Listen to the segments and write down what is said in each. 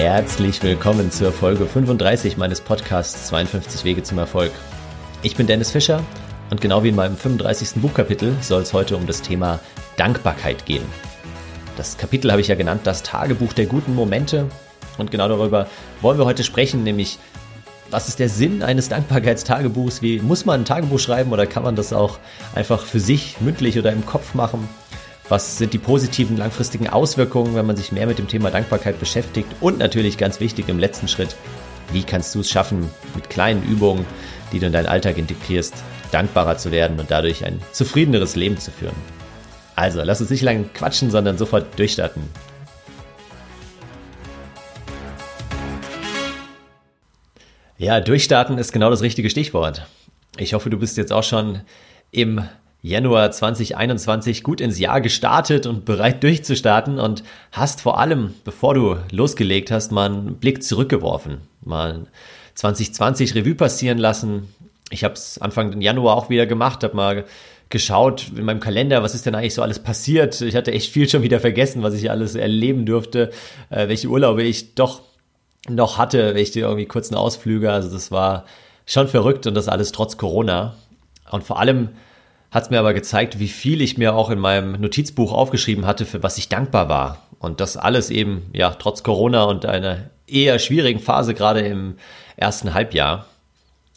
Herzlich willkommen zur Folge 35 meines Podcasts 52 Wege zum Erfolg. Ich bin Dennis Fischer und genau wie in meinem 35. Buchkapitel soll es heute um das Thema Dankbarkeit gehen. Das Kapitel habe ich ja genannt, das Tagebuch der guten Momente. Und genau darüber wollen wir heute sprechen, nämlich was ist der Sinn eines Dankbarkeitstagebuchs? Wie muss man ein Tagebuch schreiben oder kann man das auch einfach für sich mündlich oder im Kopf machen? Was sind die positiven langfristigen Auswirkungen, wenn man sich mehr mit dem Thema Dankbarkeit beschäftigt? Und natürlich ganz wichtig im letzten Schritt, wie kannst du es schaffen, mit kleinen Übungen, die du in deinen Alltag integrierst, dankbarer zu werden und dadurch ein zufriedeneres Leben zu führen? Also, lass uns nicht lange quatschen, sondern sofort durchstarten. Ja, durchstarten ist genau das richtige Stichwort. Ich hoffe, du bist jetzt auch schon im Januar 2021 gut ins Jahr gestartet und bereit durchzustarten und hast vor allem, bevor du losgelegt hast, mal einen Blick zurückgeworfen, mal 2020 Revue passieren lassen. Ich habe es Anfang Januar auch wieder gemacht, habe mal geschaut in meinem Kalender, was ist denn eigentlich so alles passiert. Ich hatte echt viel schon wieder vergessen, was ich alles erleben durfte, äh, welche Urlaube ich doch noch hatte, welche irgendwie kurzen Ausflüge. Also das war schon verrückt und das alles trotz Corona. Und vor allem hat es mir aber gezeigt, wie viel ich mir auch in meinem Notizbuch aufgeschrieben hatte, für was ich dankbar war. Und das alles eben, ja, trotz Corona und einer eher schwierigen Phase gerade im ersten Halbjahr.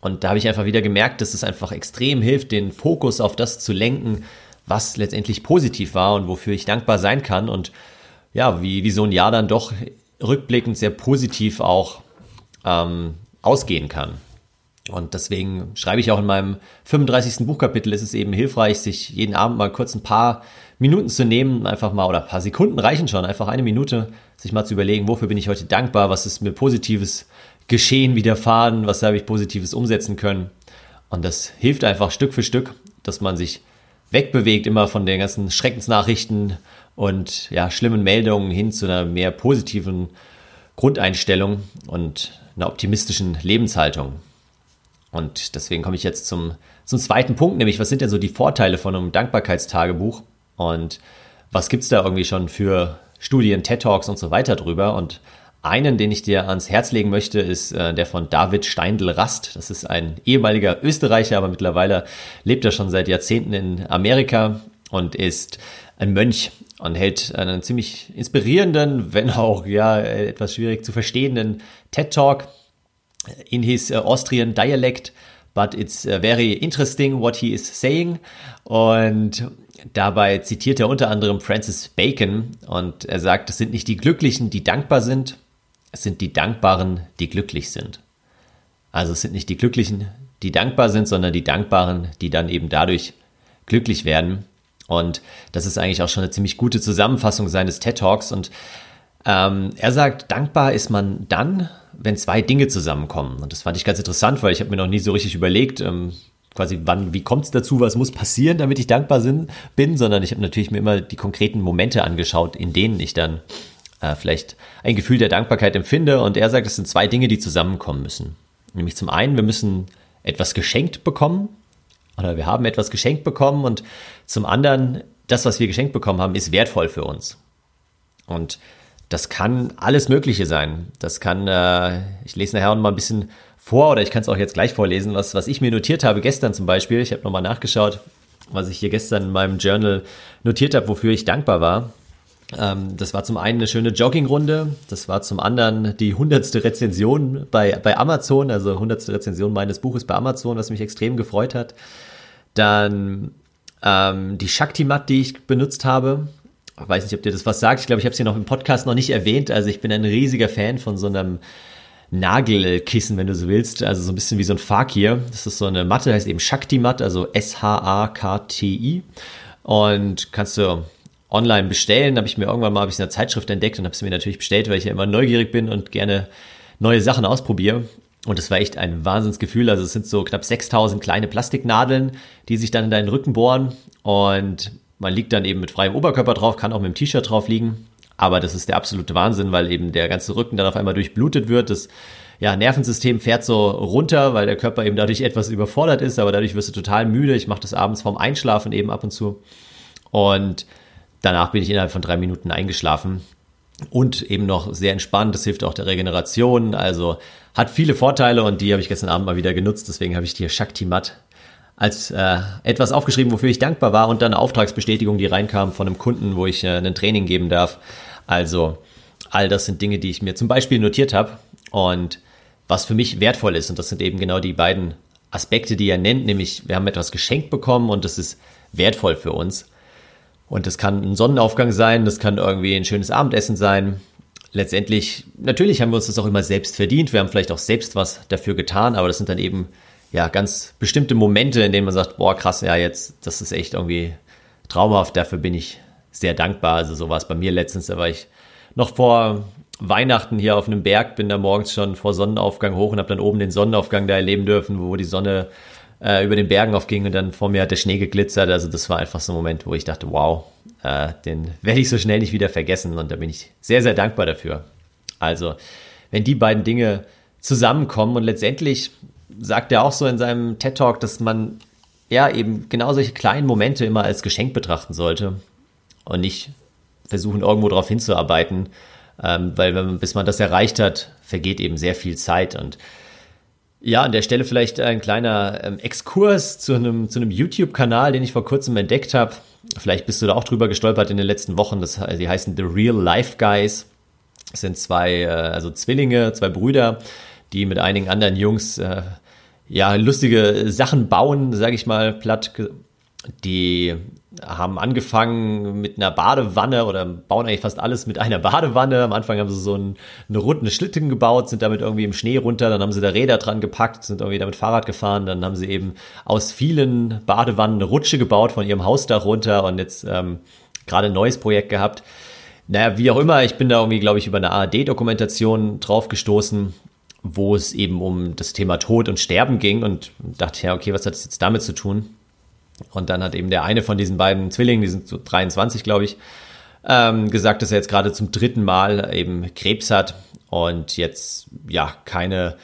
Und da habe ich einfach wieder gemerkt, dass es einfach extrem hilft, den Fokus auf das zu lenken, was letztendlich positiv war und wofür ich dankbar sein kann. Und ja, wie, wie so ein Jahr dann doch rückblickend sehr positiv auch ähm, ausgehen kann. Und deswegen schreibe ich auch in meinem 35. Buchkapitel, ist es eben hilfreich, sich jeden Abend mal kurz ein paar Minuten zu nehmen, einfach mal, oder ein paar Sekunden reichen schon, einfach eine Minute, sich mal zu überlegen, wofür bin ich heute dankbar, was ist mir positives geschehen, widerfahren, was habe ich positives umsetzen können. Und das hilft einfach Stück für Stück, dass man sich wegbewegt, immer von den ganzen Schreckensnachrichten und ja, schlimmen Meldungen hin zu einer mehr positiven Grundeinstellung und einer optimistischen Lebenshaltung. Und deswegen komme ich jetzt zum, zum zweiten Punkt, nämlich was sind denn so die Vorteile von einem Dankbarkeitstagebuch und was gibt es da irgendwie schon für Studien, TED Talks und so weiter drüber. Und einen, den ich dir ans Herz legen möchte, ist äh, der von David Steindl-Rast. Das ist ein ehemaliger Österreicher, aber mittlerweile lebt er schon seit Jahrzehnten in Amerika und ist ein Mönch und hält einen ziemlich inspirierenden, wenn auch ja etwas schwierig zu verstehenden TED Talk in his uh, Austrian dialect, but it's uh, very interesting what he is saying. Und dabei zitiert er unter anderem Francis Bacon und er sagt, es sind nicht die Glücklichen, die dankbar sind, es sind die Dankbaren, die glücklich sind. Also es sind nicht die Glücklichen, die dankbar sind, sondern die Dankbaren, die dann eben dadurch glücklich werden. Und das ist eigentlich auch schon eine ziemlich gute Zusammenfassung seines TED Talks. Und ähm, er sagt, dankbar ist man dann, wenn zwei Dinge zusammenkommen. Und das fand ich ganz interessant, weil ich habe mir noch nie so richtig überlegt, ähm, quasi wann, wie kommt es dazu, was muss passieren, damit ich dankbar sind, bin, sondern ich habe natürlich mir immer die konkreten Momente angeschaut, in denen ich dann äh, vielleicht ein Gefühl der Dankbarkeit empfinde. Und er sagt, es sind zwei Dinge, die zusammenkommen müssen. Nämlich zum einen, wir müssen etwas geschenkt bekommen oder wir haben etwas geschenkt bekommen und zum anderen, das, was wir geschenkt bekommen haben, ist wertvoll für uns. Und das kann alles Mögliche sein. Das kann, äh, ich lese nachher noch mal ein bisschen vor oder ich kann es auch jetzt gleich vorlesen, was, was ich mir notiert habe gestern zum Beispiel. Ich habe nochmal nachgeschaut, was ich hier gestern in meinem Journal notiert habe, wofür ich dankbar war. Ähm, das war zum einen eine schöne Joggingrunde, das war zum anderen die hundertste Rezension bei, bei Amazon, also hundertste Rezension meines Buches bei Amazon, was mich extrem gefreut hat. Dann ähm, die Shakti-Mat, die ich benutzt habe, weiß nicht, ob dir das was sagt. Ich glaube, ich habe es hier noch im Podcast noch nicht erwähnt. Also ich bin ein riesiger Fan von so einem Nagelkissen, wenn du so willst. Also so ein bisschen wie so ein Fakir. Das ist so eine Matte, heißt eben Shakti-Mat, also S-H-A-K-T-I. Und kannst du online bestellen. Habe ich mir irgendwann mal hab ich in einer Zeitschrift entdeckt und habe es mir natürlich bestellt, weil ich ja immer neugierig bin und gerne neue Sachen ausprobiere. Und es war echt ein Wahnsinnsgefühl. Also es sind so knapp 6000 kleine Plastiknadeln, die sich dann in deinen Rücken bohren. Und man liegt dann eben mit freiem Oberkörper drauf, kann auch mit dem T-Shirt drauf liegen. Aber das ist der absolute Wahnsinn, weil eben der ganze Rücken dann auf einmal durchblutet wird. Das ja, Nervensystem fährt so runter, weil der Körper eben dadurch etwas überfordert ist, aber dadurch wirst du total müde. Ich mache das abends vorm Einschlafen eben ab und zu. Und danach bin ich innerhalb von drei Minuten eingeschlafen. und eben noch sehr entspannt. Das hilft auch der Regeneration. Also hat viele Vorteile und die habe ich gestern Abend mal wieder genutzt. Deswegen habe ich hier Shakti Mat als äh, etwas aufgeschrieben, wofür ich dankbar war und dann eine Auftragsbestätigung, die reinkam von einem Kunden, wo ich äh, ein Training geben darf. Also all das sind Dinge, die ich mir zum Beispiel notiert habe und was für mich wertvoll ist. Und das sind eben genau die beiden Aspekte, die er nennt, nämlich wir haben etwas geschenkt bekommen und das ist wertvoll für uns. Und das kann ein Sonnenaufgang sein, das kann irgendwie ein schönes Abendessen sein. Letztendlich, natürlich haben wir uns das auch immer selbst verdient. Wir haben vielleicht auch selbst was dafür getan, aber das sind dann eben ja ganz bestimmte Momente, in denen man sagt, boah, krass, ja, jetzt, das ist echt irgendwie traumhaft. Dafür bin ich sehr dankbar. Also so war es bei mir letztens, da war ich noch vor Weihnachten hier auf einem Berg, bin da morgens schon vor Sonnenaufgang hoch und habe dann oben den Sonnenaufgang da erleben dürfen, wo die Sonne äh, über den Bergen aufging und dann vor mir hat der Schnee geglitzert. Also das war einfach so ein Moment, wo ich dachte, wow, äh, den werde ich so schnell nicht wieder vergessen und da bin ich sehr, sehr dankbar dafür. Also, wenn die beiden Dinge zusammenkommen und letztendlich sagt er auch so in seinem TED Talk, dass man ja eben genau solche kleinen Momente immer als Geschenk betrachten sollte und nicht versuchen, irgendwo darauf hinzuarbeiten, ähm, weil wenn, bis man das erreicht hat, vergeht eben sehr viel Zeit und ja, an der Stelle vielleicht ein kleiner ähm, Exkurs zu einem, zu einem YouTube-Kanal, den ich vor kurzem entdeckt habe. Vielleicht bist du da auch drüber gestolpert in den letzten Wochen. Das, die heißen The Real Life Guys. Das sind zwei, äh, also Zwillinge, zwei Brüder, die mit einigen anderen Jungs äh, ja lustige Sachen bauen, sage ich mal platt die haben angefangen mit einer Badewanne oder bauen eigentlich fast alles mit einer Badewanne. Am Anfang haben sie so ein, eine runde Schlitten gebaut, sind damit irgendwie im Schnee runter, dann haben sie da Räder dran gepackt, sind irgendwie damit Fahrrad gefahren, dann haben sie eben aus vielen Badewannen eine Rutsche gebaut von ihrem Hausdach runter und jetzt ähm, gerade ein neues Projekt gehabt. Naja, wie auch immer, ich bin da irgendwie, glaube ich, über eine ARD-Dokumentation drauf gestoßen, wo es eben um das Thema Tod und Sterben ging und dachte, ja, okay, was hat das jetzt damit zu tun? Und dann hat eben der eine von diesen beiden Zwillingen, die sind so 23, glaube ich, ähm, gesagt, dass er jetzt gerade zum dritten Mal eben Krebs hat und jetzt ja keine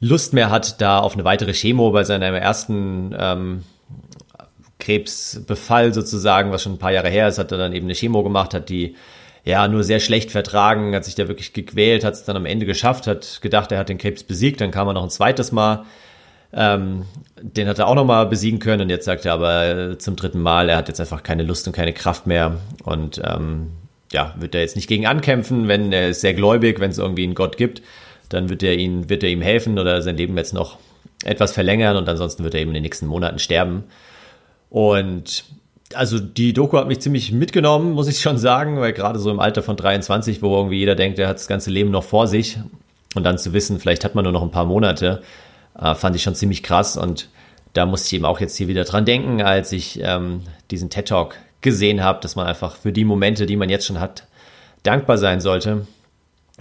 Lust mehr hat, da auf eine weitere Chemo bei seinem ersten ähm, Krebsbefall sozusagen, was schon ein paar Jahre her ist, hat er dann eben eine Chemo gemacht, hat die ja nur sehr schlecht vertragen, hat sich da wirklich gequält, hat es dann am Ende geschafft, hat gedacht, er hat den Krebs besiegt, dann kam er noch ein zweites Mal ähm, den hat er auch nochmal besiegen können und jetzt sagt er aber äh, zum dritten Mal, er hat jetzt einfach keine Lust und keine Kraft mehr und ähm, ja, wird er jetzt nicht gegen ankämpfen, wenn er ist sehr gläubig, wenn es irgendwie einen Gott gibt, dann wird er ihn, wird er ihm helfen oder sein Leben jetzt noch etwas verlängern und ansonsten wird er eben in den nächsten Monaten sterben. Und also die Doku hat mich ziemlich mitgenommen, muss ich schon sagen, weil gerade so im Alter von 23, wo irgendwie jeder denkt, er hat das ganze Leben noch vor sich und dann zu wissen, vielleicht hat man nur noch ein paar Monate, äh, fand ich schon ziemlich krass und da musste ich eben auch jetzt hier wieder dran denken, als ich ähm, diesen TED Talk gesehen habe, dass man einfach für die Momente, die man jetzt schon hat, dankbar sein sollte.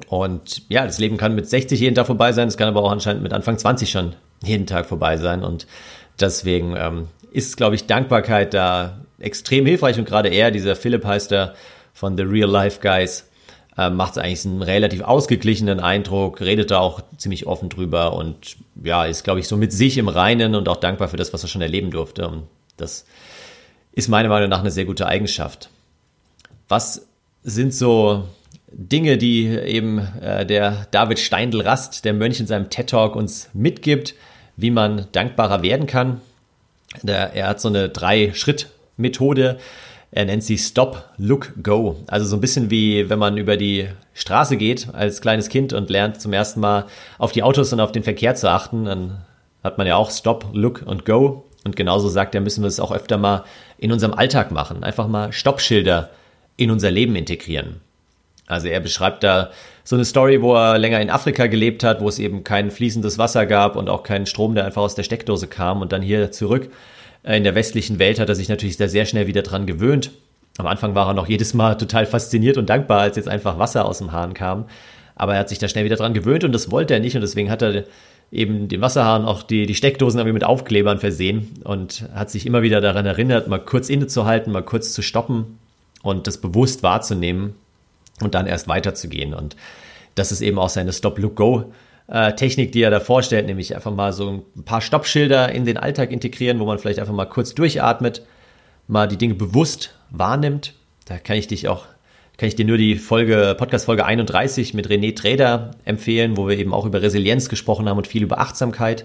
Und ja, das Leben kann mit 60 jeden Tag vorbei sein, es kann aber auch anscheinend mit Anfang 20 schon jeden Tag vorbei sein. Und deswegen ähm, ist, glaube ich, Dankbarkeit da extrem hilfreich. Und gerade er, dieser Philipp heißt er von The Real Life Guys, äh, macht eigentlich einen relativ ausgeglichenen Eindruck, redet da auch ziemlich offen drüber und ja, ist, glaube ich, so mit sich im Reinen und auch dankbar für das, was er schon erleben durfte. Und das ist meiner Meinung nach eine sehr gute Eigenschaft. Was sind so Dinge, die eben äh, der David Steindl-Rast, der Mönch in seinem TED-Talk uns mitgibt, wie man dankbarer werden kann? Der, er hat so eine Drei-Schritt-Methode, er nennt sie Stop, Look, Go. Also so ein bisschen wie wenn man über die Straße geht als kleines Kind und lernt zum ersten Mal auf die Autos und auf den Verkehr zu achten. Dann hat man ja auch Stop, Look und Go. Und genauso sagt er, müssen wir es auch öfter mal in unserem Alltag machen. Einfach mal Stoppschilder in unser Leben integrieren. Also er beschreibt da so eine Story, wo er länger in Afrika gelebt hat, wo es eben kein fließendes Wasser gab und auch keinen Strom, der einfach aus der Steckdose kam und dann hier zurück in der westlichen Welt hat er sich natürlich sehr, sehr schnell wieder dran gewöhnt. Am Anfang war er noch jedes Mal total fasziniert und dankbar, als jetzt einfach Wasser aus dem Hahn kam. Aber er hat sich da schnell wieder dran gewöhnt und das wollte er nicht und deswegen hat er eben den Wasserhahn auch die, die Steckdosen mit Aufklebern versehen und hat sich immer wieder daran erinnert, mal kurz innezuhalten, mal kurz zu stoppen und das bewusst wahrzunehmen und dann erst weiterzugehen. Und das ist eben auch seine Stop-Look-Go äh, Technik, die er da vorstellt, nämlich einfach mal so ein paar Stoppschilder in den Alltag integrieren, wo man vielleicht einfach mal kurz durchatmet, mal die Dinge bewusst wahrnimmt. Da kann ich dich auch kann ich dir nur die Folge, Podcast-Folge 31 mit René Träder empfehlen, wo wir eben auch über Resilienz gesprochen haben und viel über Achtsamkeit.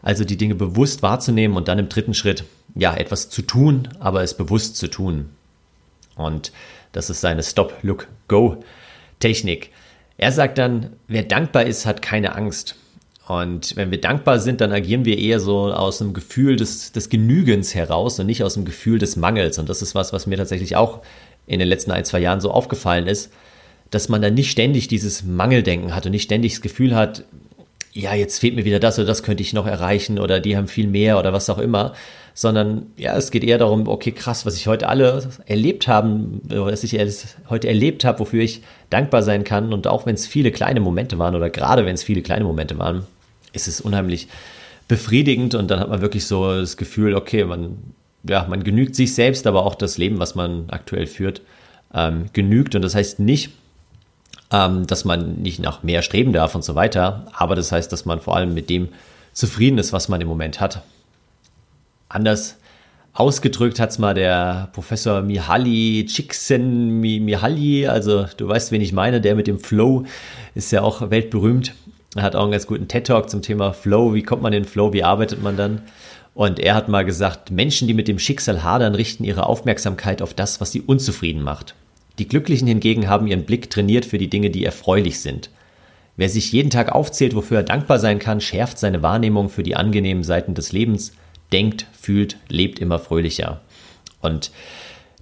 Also die Dinge bewusst wahrzunehmen und dann im dritten Schritt, ja, etwas zu tun, aber es bewusst zu tun. Und das ist seine Stop, Look, Go Technik. Er sagt dann, wer dankbar ist, hat keine Angst. Und wenn wir dankbar sind, dann agieren wir eher so aus einem Gefühl des, des Genügens heraus und nicht aus dem Gefühl des Mangels. Und das ist was, was mir tatsächlich auch in den letzten ein, zwei Jahren so aufgefallen ist, dass man dann nicht ständig dieses Mangeldenken hat und nicht ständig das Gefühl hat, ja, jetzt fehlt mir wieder das oder das könnte ich noch erreichen oder die haben viel mehr oder was auch immer, sondern ja, es geht eher darum, okay, krass, was ich heute alle erlebt haben, was ich heute erlebt habe, wofür ich dankbar sein kann. Und auch wenn es viele kleine Momente waren oder gerade wenn es viele kleine Momente waren, ist es unheimlich befriedigend. Und dann hat man wirklich so das Gefühl, okay, man ja, man genügt sich selbst, aber auch das Leben, was man aktuell führt, ähm, genügt. Und das heißt nicht, ähm, dass man nicht nach mehr streben darf und so weiter, aber das heißt, dass man vor allem mit dem zufrieden ist, was man im Moment hat. Anders ausgedrückt hat es mal der Professor Mihaly Csikszentmihalyi, also du weißt, wen ich meine, der mit dem Flow ist ja auch weltberühmt. Er hat auch einen ganz guten TED-Talk zum Thema Flow. Wie kommt man in den Flow? Wie arbeitet man dann? Und er hat mal gesagt, Menschen, die mit dem Schicksal hadern, richten ihre Aufmerksamkeit auf das, was sie unzufrieden macht. Die Glücklichen hingegen haben ihren Blick trainiert für die Dinge, die erfreulich sind. Wer sich jeden Tag aufzählt, wofür er dankbar sein kann, schärft seine Wahrnehmung für die angenehmen Seiten des Lebens, denkt, fühlt, lebt immer fröhlicher. Und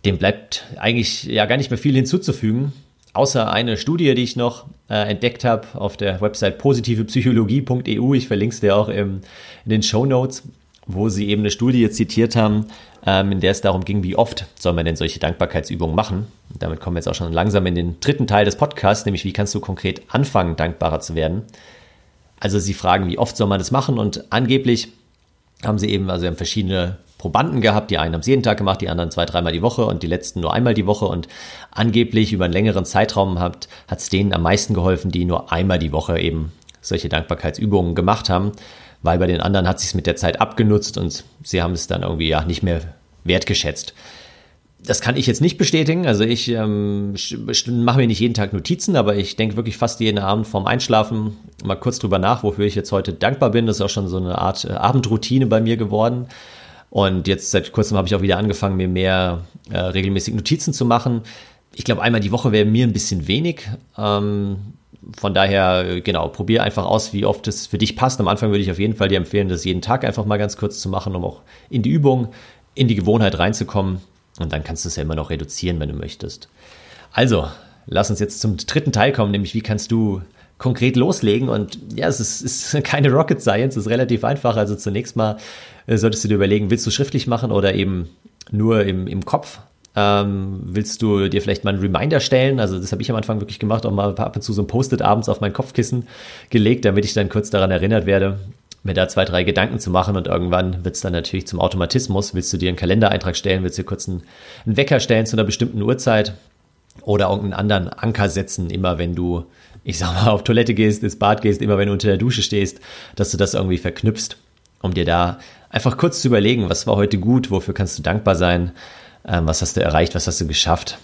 dem bleibt eigentlich ja gar nicht mehr viel hinzuzufügen, außer eine Studie, die ich noch äh, entdeckt habe auf der Website positivepsychologie.eu. Ich verlinke es dir auch im, in den Show Notes wo sie eben eine Studie zitiert haben, ähm, in der es darum ging, wie oft soll man denn solche Dankbarkeitsübungen machen. Damit kommen wir jetzt auch schon langsam in den dritten Teil des Podcasts, nämlich wie kannst du konkret anfangen, dankbarer zu werden. Also sie fragen, wie oft soll man das machen und angeblich haben sie eben, also haben verschiedene Probanden gehabt, die einen haben es jeden Tag gemacht, die anderen zwei, dreimal die Woche und die letzten nur einmal die Woche und angeblich über einen längeren Zeitraum hat es denen am meisten geholfen, die nur einmal die Woche eben solche Dankbarkeitsübungen gemacht haben weil bei den anderen hat sich mit der Zeit abgenutzt und sie haben es dann irgendwie ja nicht mehr wertgeschätzt. Das kann ich jetzt nicht bestätigen. Also ich ähm, mache mir nicht jeden Tag Notizen, aber ich denke wirklich fast jeden Abend vorm Einschlafen mal kurz drüber nach, wofür ich jetzt heute dankbar bin. Das ist auch schon so eine Art äh, Abendroutine bei mir geworden. Und jetzt seit kurzem habe ich auch wieder angefangen, mir mehr äh, regelmäßig Notizen zu machen. Ich glaube, einmal die Woche wäre mir ein bisschen wenig. Ähm, von daher, genau, probier einfach aus, wie oft es für dich passt. Am Anfang würde ich auf jeden Fall dir empfehlen, das jeden Tag einfach mal ganz kurz zu machen, um auch in die Übung, in die Gewohnheit reinzukommen. Und dann kannst du es ja immer noch reduzieren, wenn du möchtest. Also, lass uns jetzt zum dritten Teil kommen, nämlich wie kannst du konkret loslegen. Und ja, es ist, ist keine Rocket Science, es ist relativ einfach. Also zunächst mal äh, solltest du dir überlegen, willst du schriftlich machen oder eben nur im, im Kopf? Ähm, willst du dir vielleicht mal einen Reminder stellen? Also das habe ich am Anfang wirklich gemacht, auch mal ab und zu so ein Post-it abends auf mein Kopfkissen gelegt, damit ich dann kurz daran erinnert werde, mir da zwei, drei Gedanken zu machen und irgendwann wird es dann natürlich zum Automatismus. Willst du dir einen Kalendereintrag stellen, willst du dir kurz einen, einen Wecker stellen zu einer bestimmten Uhrzeit oder irgendeinen anderen Anker setzen, immer wenn du, ich sag mal, auf Toilette gehst, ins Bad gehst, immer wenn du unter der Dusche stehst, dass du das irgendwie verknüpfst, um dir da einfach kurz zu überlegen, was war heute gut, wofür kannst du dankbar sein, ähm, was hast du erreicht, was hast du geschafft?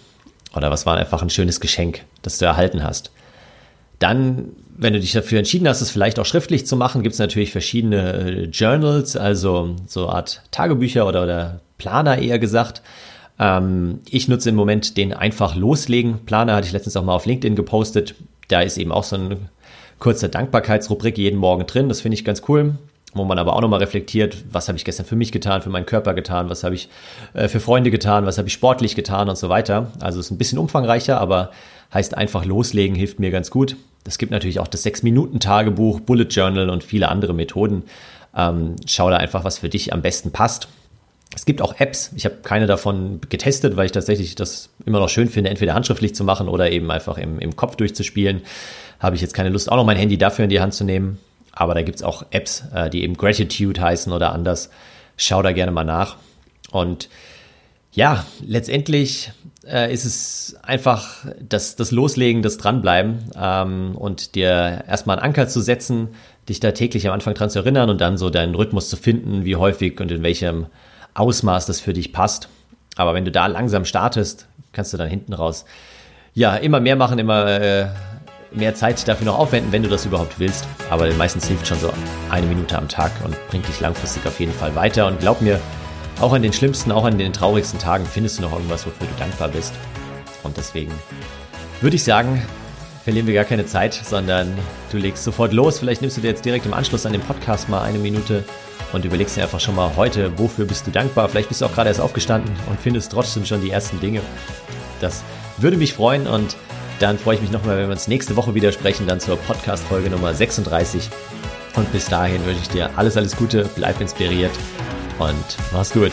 Oder was war einfach ein schönes Geschenk, das du erhalten hast? Dann, wenn du dich dafür entschieden hast, es vielleicht auch schriftlich zu machen, gibt es natürlich verschiedene äh, Journals, also so eine Art Tagebücher oder, oder Planer eher gesagt. Ähm, ich nutze im Moment den einfach loslegen Planer, hatte ich letztens auch mal auf LinkedIn gepostet. Da ist eben auch so eine kurze Dankbarkeitsrubrik jeden Morgen drin. Das finde ich ganz cool wo man aber auch nochmal reflektiert, was habe ich gestern für mich getan, für meinen Körper getan, was habe ich äh, für Freunde getan, was habe ich sportlich getan und so weiter. Also es ist ein bisschen umfangreicher, aber heißt einfach loslegen, hilft mir ganz gut. Es gibt natürlich auch das 6-Minuten-Tagebuch, Bullet Journal und viele andere Methoden. Ähm, schau da einfach, was für dich am besten passt. Es gibt auch Apps. Ich habe keine davon getestet, weil ich tatsächlich das immer noch schön finde, entweder handschriftlich zu machen oder eben einfach im, im Kopf durchzuspielen. Habe ich jetzt keine Lust, auch noch mein Handy dafür in die Hand zu nehmen. Aber da gibt es auch Apps, äh, die eben Gratitude heißen oder anders. Schau da gerne mal nach. Und ja, letztendlich äh, ist es einfach das, das Loslegen, das Dranbleiben ähm, und dir erstmal einen Anker zu setzen, dich da täglich am Anfang dran zu erinnern und dann so deinen Rhythmus zu finden, wie häufig und in welchem Ausmaß das für dich passt. Aber wenn du da langsam startest, kannst du dann hinten raus ja, immer mehr machen, immer äh, mehr Zeit dafür noch aufwenden, wenn du das überhaupt willst. Aber meistens hilft schon so eine Minute am Tag und bringt dich langfristig auf jeden Fall weiter. Und glaub mir, auch an den schlimmsten, auch an den traurigsten Tagen findest du noch irgendwas, wofür du dankbar bist. Und deswegen würde ich sagen, verlieren wir gar keine Zeit, sondern du legst sofort los. Vielleicht nimmst du dir jetzt direkt im Anschluss an den Podcast mal eine Minute und überlegst dir einfach schon mal heute, wofür bist du dankbar. Vielleicht bist du auch gerade erst aufgestanden und findest trotzdem schon die ersten Dinge. Das würde mich freuen und dann freue ich mich nochmal, wenn wir uns nächste Woche wieder sprechen, dann zur Podcast-Folge Nummer 36. Und bis dahin wünsche ich dir alles, alles Gute, bleib inspiriert und mach's gut.